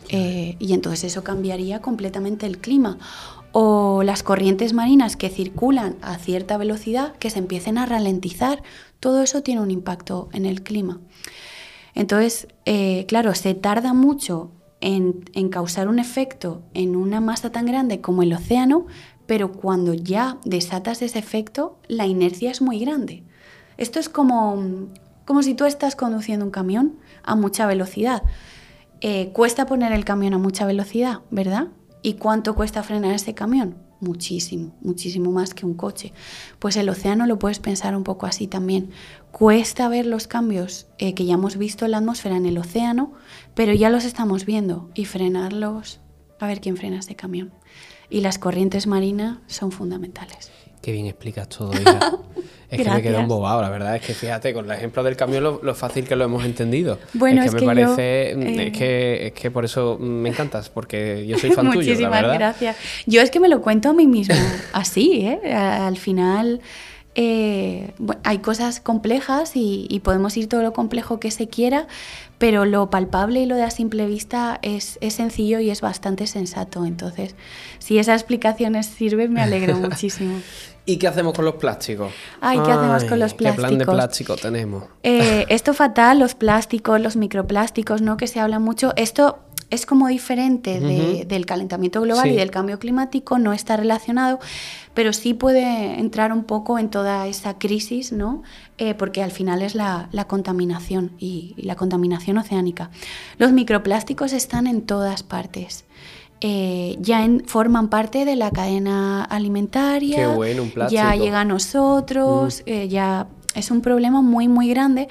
Eh, y entonces eso cambiaría completamente el clima. O las corrientes marinas que circulan a cierta velocidad, que se empiecen a ralentizar. Todo eso tiene un impacto en el clima. Entonces, eh, claro, se tarda mucho en, causar un efecto en una masa tan grande como el océano, pero cuando ya desatas ese efecto, la inercia es muy grande. Esto es como, como si tú estás conduciendo un camión a mucha velocidad. Eh, cuesta poner el camión a mucha velocidad, ¿verdad? ¿Y cuánto cuesta frenar ese camión? Muchísimo, muchísimo más que un coche. Pues el océano lo puedes pensar un poco así también. Cuesta ver los cambios eh, que ya hemos visto en la atmósfera en el océano, pero ya los estamos viendo y frenarlos, a ver quién frena ese camión. Y las corrientes marinas son fundamentales. Qué bien explicas todo, hija. [LAUGHS] Es que me quedo embobado, la verdad. Es que fíjate, con el ejemplo del camión, lo, lo fácil que lo hemos entendido. Bueno, es es que que me parece. mm, eh, es, que, es que por eso me encantas, porque yo soy fan [LAUGHS] tuyo, la Muchísimas verdad. gracias. Yo es que me lo cuento a mí misma [LAUGHS] así, ¿eh? Al final eh, hay cosas complejas y, y podemos ir todo lo complejo que se quiera, pero lo palpable y lo de a simple vista es, es sencillo y es bastante sensato. Entonces, si esa explicación os sirve, me alegro muchísimo. ¿Y qué hacemos con los plásticos? Ay, ¿qué hacemos con los ¿Qué plan de plásticos? plástico tenemos? Eh, esto fatal, los plásticos, los microplásticos, ¿no? Que se habla mucho. Esto es como diferente del calentamiento global y del cambio climático, no está relacionado, pero sí puede entrar un poco en toda esa crisis, ¿no? Eh, porque al final es la, contaminación y, la contaminación oceánica. Los microplásticos están en todas partes. Eh, ya forman parte de la cadena alimentaria, ya llega a nosotros, mm. eh, ya es un problema muy, muy grande,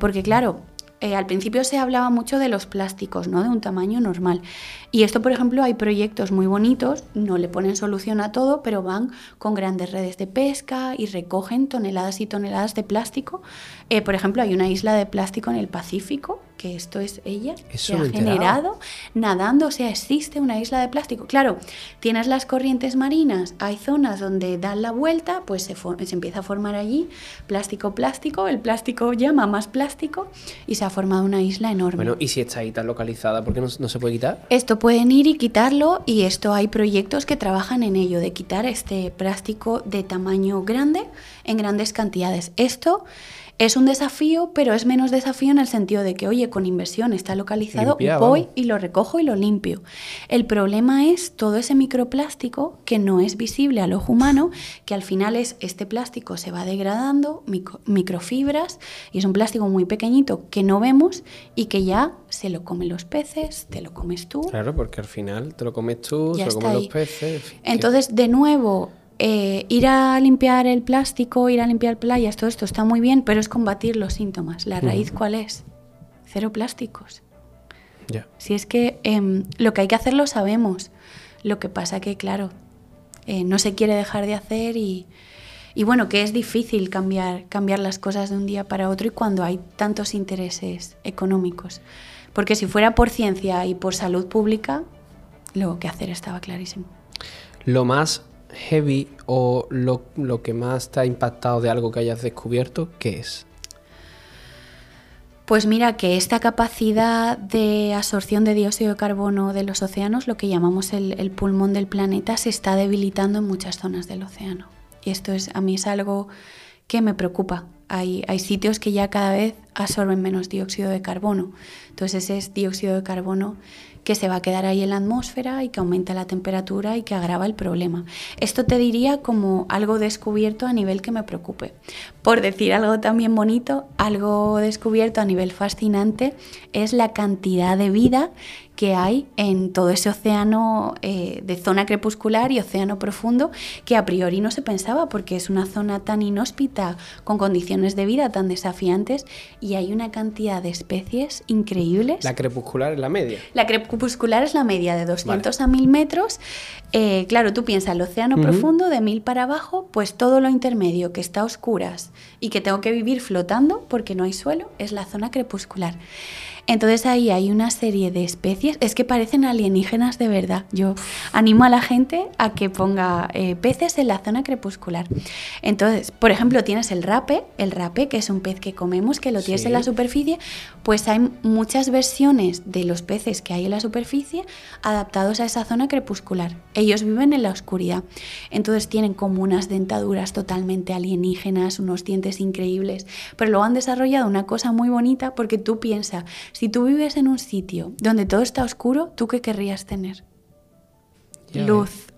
porque claro, eh, al principio se hablaba mucho de los plásticos, ¿no? De un tamaño normal. Y esto, por ejemplo, hay proyectos muy bonitos, no le ponen solución a todo, pero van con grandes redes de pesca y recogen toneladas y toneladas de plástico. Eh, por ejemplo, hay una isla de plástico en el Pacífico que esto es ella, se ha generado nadando, o sea, existe una isla de plástico. Claro, tienes las corrientes marinas, hay zonas donde dan la vuelta, pues se, se empieza a formar allí plástico, plástico, el plástico llama más plástico y se ha formado una isla enorme. Bueno, ¿y si está ahí tan localizada, por qué no, no se puede quitar? Esto pueden ir y quitarlo y esto hay proyectos que trabajan en ello, de quitar este plástico de tamaño grande en grandes cantidades. Esto es un desafío, pero es menos desafío en el sentido de que, oye, con inversión está localizado, voy y lo recojo y lo limpio. El problema es todo ese microplástico que no es visible al ojo humano, que al final es este plástico se va degradando, microfibras, y es un plástico muy pequeñito que no vemos y que ya se lo comen los peces, te lo comes tú. Claro, porque al final te lo comes tú, se lo comen los peces. Entonces, de nuevo, eh, ir a limpiar el plástico, ir a limpiar playas, todo esto está muy bien, pero es combatir los síntomas. ¿La raíz cuál es? Cero plásticos. Si es que em, lo que hay que hacer lo sabemos. Lo que pasa que, claro, eh, no se quiere dejar de hacer y, y, bueno, que es difícil cambiar, cambiar las cosas de un día para otro y cuando hay tantos intereses económicos. Porque si fuera por ciencia y por salud pública, lo que hacer estaba clarísimo. Lo más heavy o lo, que más te ha impactado de algo que hayas descubierto, ¿qué es? Pues mira que esta capacidad de absorción de dióxido de carbono de los océanos, lo que llamamos el, pulmón del planeta, se está debilitando en muchas zonas del océano. Y esto es, a mí es algo que me preocupa. Hay, hay sitios que ya cada vez absorben menos dióxido de carbono. Entonces ese es dióxido de carbono que se va a quedar ahí en la atmósfera y que aumenta la temperatura y que agrava el problema. Esto te diría como algo descubierto a nivel que me preocupe. Por decir algo también bonito, algo descubierto a nivel fascinante es la cantidad de vida que hay en todo ese océano eh, de zona crepuscular y océano profundo que a priori no se pensaba porque es una zona tan inhóspita, con condiciones de vida tan desafiantes y hay una cantidad de especies increíbles. La crepuscular es la media. La crepuscular es la media de 200 a 1000 metros. Eh, claro, tú piensas el océano profundo de 1000 para abajo, pues todo lo intermedio que está a oscuras y que tengo que vivir flotando porque no hay suelo es la zona crepuscular. Entonces ahí hay una serie de especies, es que parecen alienígenas de verdad. Yo animo a la gente a que ponga eh, peces en la zona crepuscular. Entonces, por ejemplo, tienes el rape, el rape, que es un pez que comemos, que lo tienes en la superficie, pues hay muchas versiones de los peces que hay en la superficie adaptados a esa zona crepuscular. Ellos viven en la oscuridad. Entonces tienen como unas dentaduras totalmente alienígenas, unos dientes increíbles, pero luego han desarrollado una cosa muy bonita porque tú piensas, si tú vives en un sitio donde todo está oscuro, ¿tú qué querrías tener? luz.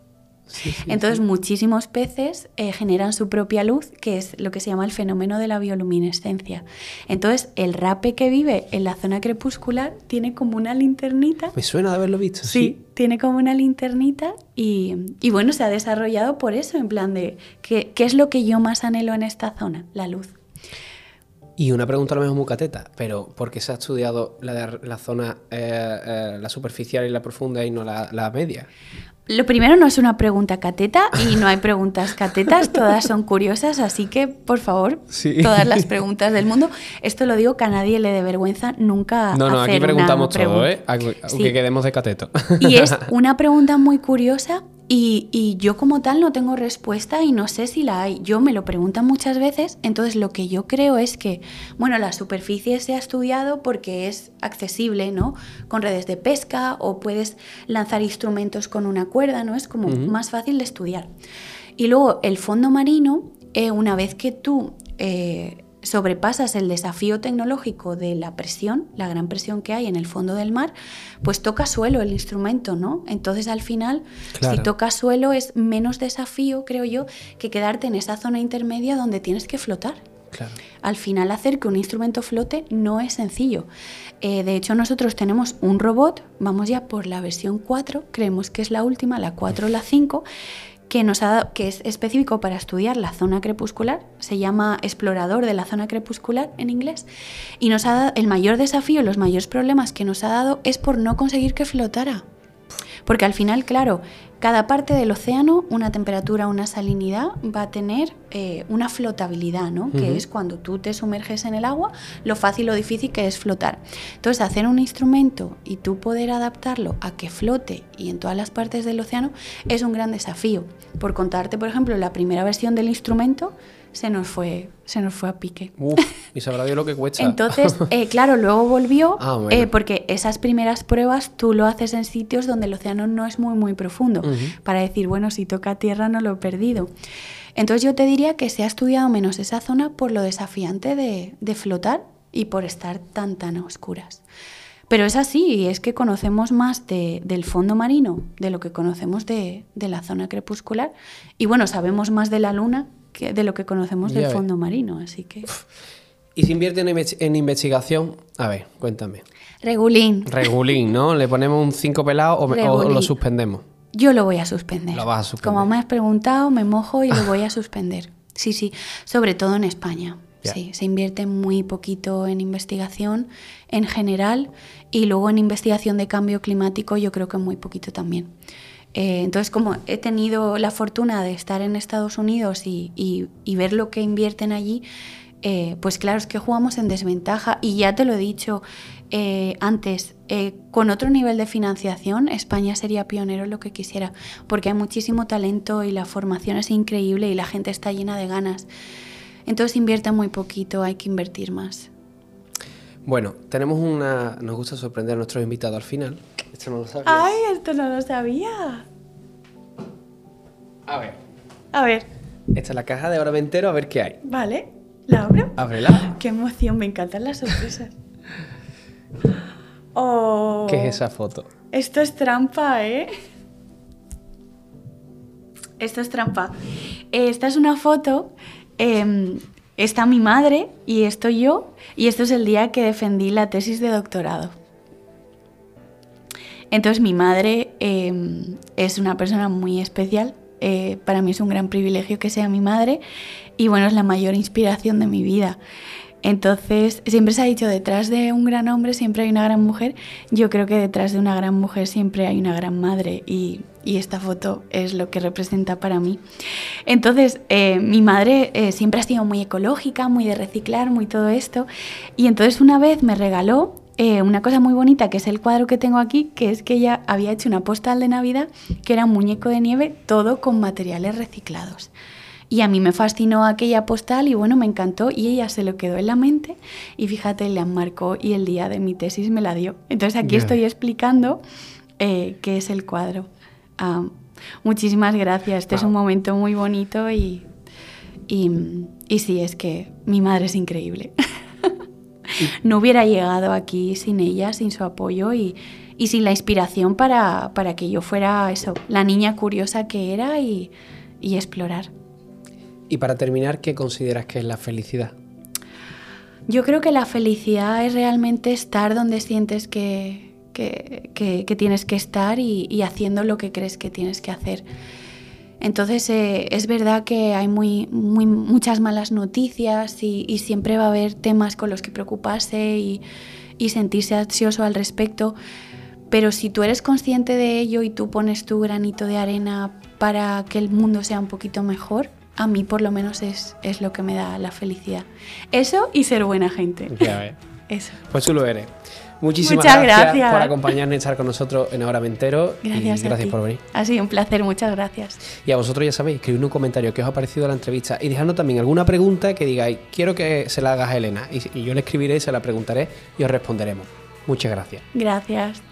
Entonces muchísimos peces eh, generan su propia luz, que es lo que se llama el fenómeno de la bioluminescencia. Entonces el rape que vive en la zona crepuscular tiene como una linternita. Me suena de haberlo visto. Sí, tiene como una linternita y, bueno, se ha desarrollado por eso, en plan de ¿qué, ¿qué es lo que yo más anhelo en esta zona? La luz. Y una pregunta a lo mejor muy cateta, pero ¿por qué se ha estudiado la, la zona, eh, eh, la superficial y la profunda y no la, media? Lo primero no es una pregunta cateta y no hay preguntas catetas, todas son curiosas, así que por favor, todas las preguntas del mundo. Esto lo digo que a nadie le dé vergüenza nunca. No, no, aquí preguntamos todo, ¿eh? Aunque quedemos de cateto. Y es una pregunta muy curiosa y, yo como tal no tengo respuesta y no sé si la hay. Yo me lo preguntan muchas veces, entonces lo que yo creo es que, bueno, la superficie se ha estudiado porque es accesible, ¿no? Con redes de pesca o puedes lanzar instrumentos con una cuerda, ¿no? Es como más fácil de estudiar. Y luego el fondo marino, eh, una vez que tú... Eh, sobrepasas el desafío tecnológico de la presión, la gran presión que hay en el fondo del mar, pues toca suelo el instrumento, ¿no? Entonces al final, si toca suelo es menos desafío, creo yo, que quedarte en esa zona intermedia donde tienes que flotar. Al final hacer que un instrumento flote no es sencillo. Eh, de hecho, nosotros tenemos un robot, vamos ya por la versión 4, creemos que es la última, la 4 o la 5, que, nos ha, que es específico para estudiar la zona crepuscular, se llama explorador de la zona crepuscular en inglés, y nos ha dado, el mayor desafío, los mayores problemas que nos ha dado es por no conseguir que flotara. Porque al final, claro, cada parte del océano, una temperatura, una salinidad, va a tener eh, una flotabilidad, ¿no? Que es cuando tú te sumerges en el agua, lo fácil o difícil que es flotar. Entonces, hacer un instrumento y tú poder adaptarlo a que flote y en todas las partes del océano es un gran desafío. Por contarte, por ejemplo, la primera versión del instrumento se nos fue, se nos fue a pique. y sabrá Dios lo que cuesta. Entonces, [LAUGHS] eh, claro, luego volvió, ah, eh, porque esas primeras pruebas tú lo haces en sitios donde el océano no es muy, muy profundo, para decir, bueno, si toca tierra no lo he perdido. Entonces yo te diría que se ha estudiado menos esa zona por lo desafiante de, flotar y por estar tan, tan a oscuras. Pero es así, es que conocemos más del fondo marino de lo que conocemos de, de, la zona crepuscular. Y bueno, sabemos más de la luna de lo que conocemos del fondo marino, así que... ¿Y si invierte en, investigación? A ver, cuéntame. Regulín. Regulín, ¿no? ¿Le ponemos un 5 pelado o, lo suspendemos? Yo lo voy a suspender. Lo vas a suspender. Como me has preguntado, me mojo y lo [LAUGHS] voy a suspender. Sí, sí, sobre todo en España. Sí, se invierte muy poquito en investigación en general y luego en investigación de cambio climático yo creo que muy poquito también. Eh, entonces, como he tenido la fortuna de estar en Estados Unidos y, ver lo que invierten allí, eh, pues claro, es que jugamos en desventaja y ya te lo he dicho eh, antes, con otro nivel de financiación España sería pionero en lo que quisiera, porque hay muchísimo talento y la formación es increíble y la gente está llena de ganas. Entonces invierte muy poquito, hay que invertir más. Bueno, tenemos una... Nos gusta sorprender a nuestros invitados al final. Esto no lo sabía. Ay, esto no lo sabía. A ver. A ver. Esta es la caja de ahora entero, a ver qué hay. Vale. ¿La abro? Ábrela. Qué emoción, me encantan las sorpresas. [LAUGHS] Oh. ¿Qué es esa foto? Esto es trampa, ¿eh? Esto es trampa. Esta es una foto eh, está mi madre y estoy yo, y esto es el día que defendí la tesis de doctorado. Entonces mi madre em, es una persona muy especial, eh, para mí es un gran privilegio que sea mi madre y bueno, es la mayor inspiración de mi vida. Entonces, siempre se ha dicho, detrás de un gran hombre siempre hay una gran mujer. Yo creo que detrás de una gran mujer siempre hay una gran madre y, esta foto es lo que representa para mí. Entonces, eh, mi madre eh, siempre ha sido muy ecológica, muy de reciclar, muy todo esto. Y entonces una vez me regaló eh, una cosa muy bonita, que es el cuadro que tengo aquí, que es que ella había hecho una postal de Navidad que era un muñeco de nieve, todo con materiales reciclados. Y a mí me fascinó aquella postal y bueno, me encantó y ella se lo quedó en la mente y fíjate, le marcó y el día de mi tesis me la dio. Entonces aquí estoy explicando eh, qué es el cuadro. Ah, muchísimas gracias, este es un momento muy bonito y, y, y sí, es que mi madre es increíble. [LAUGHS] no hubiera llegado aquí sin ella, sin su apoyo y, y sin la inspiración para, para, que yo fuera eso, la niña curiosa que era y, y explorar. Y para terminar, ¿qué consideras que es la felicidad? Yo creo que la felicidad es realmente estar donde sientes que, que, tienes que estar y, haciendo lo que crees que tienes que hacer. Entonces eh, es verdad que hay muy, muy, muchas malas noticias y, siempre va a haber temas con los que preocuparse y, y sentirse ansioso al respecto. Pero si tú eres consciente de ello y tú pones tu granito de arena para que el mundo sea un poquito mejor, a mí por lo menos es, es lo que me da la felicidad. Eso y ser buena gente. Ya Eso. Pues tú lo eres. Muchísimas gracias, por acompañarnos y estar con nosotros en Ahora Mentero. Gracias. Y gracias por venir. Ha sido un placer, muchas gracias. Y a vosotros ya sabéis, escribid un comentario que os ha parecido la entrevista y dejadnos también alguna pregunta que digáis, quiero que se la hagas a Elena. Y, y yo le escribiré, se la preguntaré y os responderemos. Muchas gracias. Gracias.